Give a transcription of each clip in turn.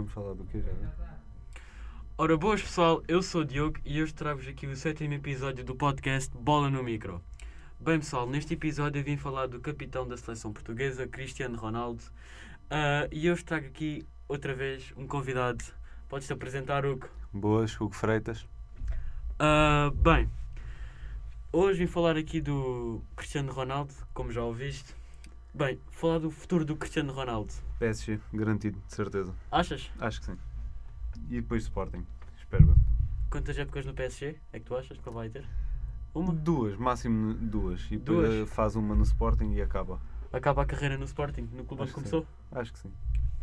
vamos falar do que já? Ora, boas pessoal, eu sou o Diogo e hoje trago-vos aqui o sétimo episódio do podcast Bola no Micro. Bem pessoal, neste episódio eu vim falar do capitão da seleção portuguesa, Cristiano Ronaldo, Ah, e hoje trago aqui outra vez um convidado. Podes-te apresentar, Hugo? Boas, Hugo Freitas. Ah, bem, hoje vim falar aqui do Cristiano Ronaldo, como já ouviste. Bem, falar do futuro do Cristiano Ronaldo. PSG, garantido, de certeza. Achas? Acho que sim. E depois Sporting, espero bem. Quantas épocas no PSG é que tu achas que ele vai ter? Uma? Duas, máximo duas. E depois Duas? faz uma no Sporting e acaba. Acaba a carreira no Sporting, no clube onde Acho que começou? Acho que sim.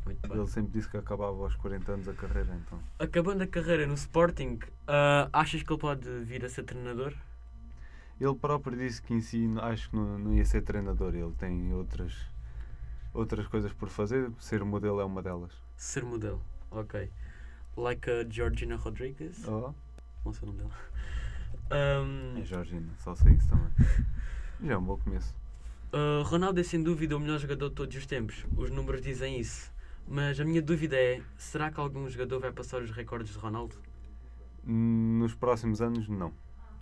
Muito bem. Ele sempre disse que acabava aos 40 anos a carreira, então. Acabando a carreira no Sporting, ah, achas que ele pode vir a ser treinador? Ele próprio disse que em si acho que não, não ia ser treinador. Ele tem outras, outras coisas por fazer. Ser modelo é uma delas. Ser modelo, ok. Like a Georgina Rodriguez, Oh, não sei o nome dela. Ahm, é Georgina, só sei isso também. Já é um bom começo. ah, Ronaldo é sem dúvida o melhor jogador de todos os tempos, os números dizem isso. Mas a minha dúvida é: será que algum jogador vai passar os recordes de Ronaldo? Nos próximos anos, não.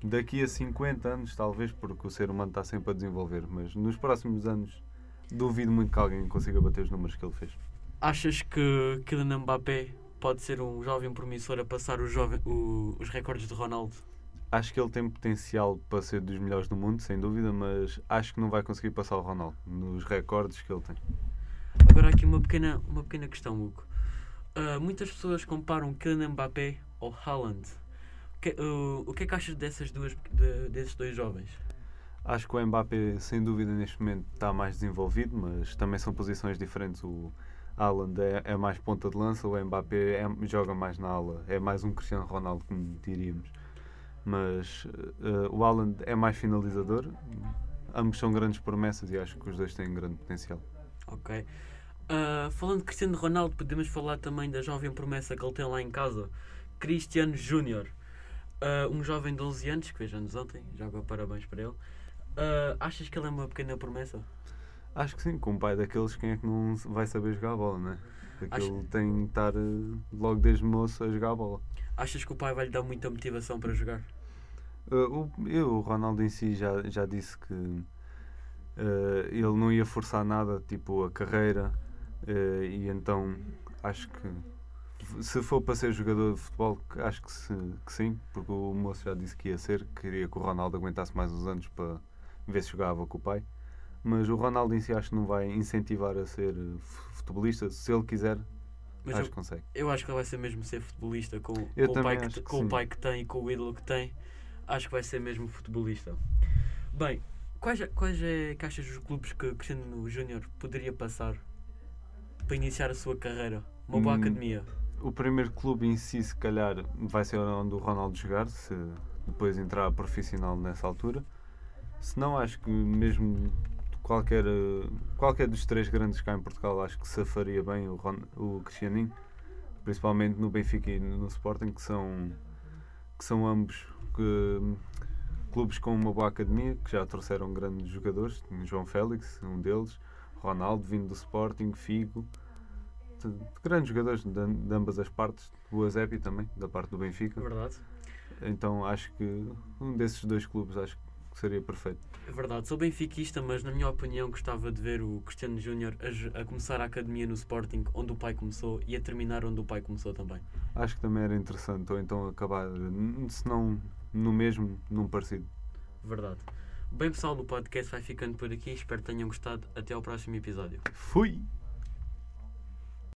Daqui a 50 anos, talvez, porque o ser humano está sempre a desenvolver. Mas nos próximos anos, duvido muito que alguém consiga bater os números que ele fez. Achas que Kylian Mbappé pode ser um jovem promissor a passar os, jovem, o- os recordes de Ronaldo? Acho que ele tem potencial para ser dos melhores do mundo, sem dúvida, mas acho que não vai conseguir passar o Ronaldo nos recordes que ele tem. Agora aqui uma pequena, uma pequena questão, Hugo. Ah, muitas pessoas comparam Kylian Mbappé ao Haaland. O que, o- o que é que achas dessas duas, de- desses dois jovens? Acho que o Mbappé, sem dúvida, neste momento está mais desenvolvido, mas também são posições diferentes. O Haaland é, é mais ponta de lança, o Mbappé é- joga mais na ala, é mais um Cristiano Ronaldo, como diríamos. Mas eh, o Haaland é mais finalizador, ambos são grandes promessas e acho que os dois têm grande potencial. Ok. Ah, falando de Cristiano Ronaldo, podemos falar também da jovem promessa que ele tem lá em casa, Cristiano Júnior. Ah, um jovem de 11 anos, que fez anos ontem, joga parabéns para ele. Ah, achas que ele é uma pequena promessa? Acho que sim, com um pai daqueles, quem é que não vai saber jogar a bola, né? Acho- Aquele tem que estar eh, logo desde moço a jogar a bola. Achas que o pai vai lhe dar muita motivação para jogar? Uh, o, eu, o Ronaldo em si já, já disse que uh, ele não ia forçar nada, tipo a carreira, uh, e então acho que se for para ser jogador de futebol, acho que, se- que sim, porque o moço já disse que ia ser, queria que o Ronaldo aguentasse mais uns anos para ver se jogava com o pai. Mas o Ronaldo em si acho que não vai incentivar a ser fu- futebolista, se ele quiser, Mas acho eu, que consegue. eu acho que ele vai ser mesmo ser futebolista com, com, o, pai que, que com o pai que tem e com o ídolo que tem. Acho que vai ser mesmo futebolista. Bem, quais, quais é que achas os clubes que Cristiano Júnior poderia passar para iniciar a sua carreira? Uma boa Hum, academia. O primeiro clube em si, se calhar, vai ser onde o Ronaldo jogar, se depois entrar profissional nessa altura. Se não, acho que mesmo qualquer, qualquer dos três grandes cá em Portugal, acho que safaria bem o, Ron, o Cristianinho, principalmente no Benfica e no Sporting, que são, que são ambos que, clubes com uma boa academia, que já trouxeram grandes jogadores, João Félix, um deles, Ronaldo, vindo do Sporting, Figo, de- de grandes jogadores de, de ambas as partes, o Azepi também, da parte do Benfica. Verdade. Então acho que um desses dois clubes acho que seria perfeito. É verdade. Sou benfiquista, mas na minha opinião gostava de ver o Cristiano Júnior a, a começar a academia no Sporting, onde o pai começou, e a terminar onde o pai começou também. Acho que também era interessante, ou então acabar, se não no mesmo, num parecido. Verdade. Bem pessoal, o podcast vai ficando por aqui. Espero que tenham gostado. Até ao próximo episódio. Fui!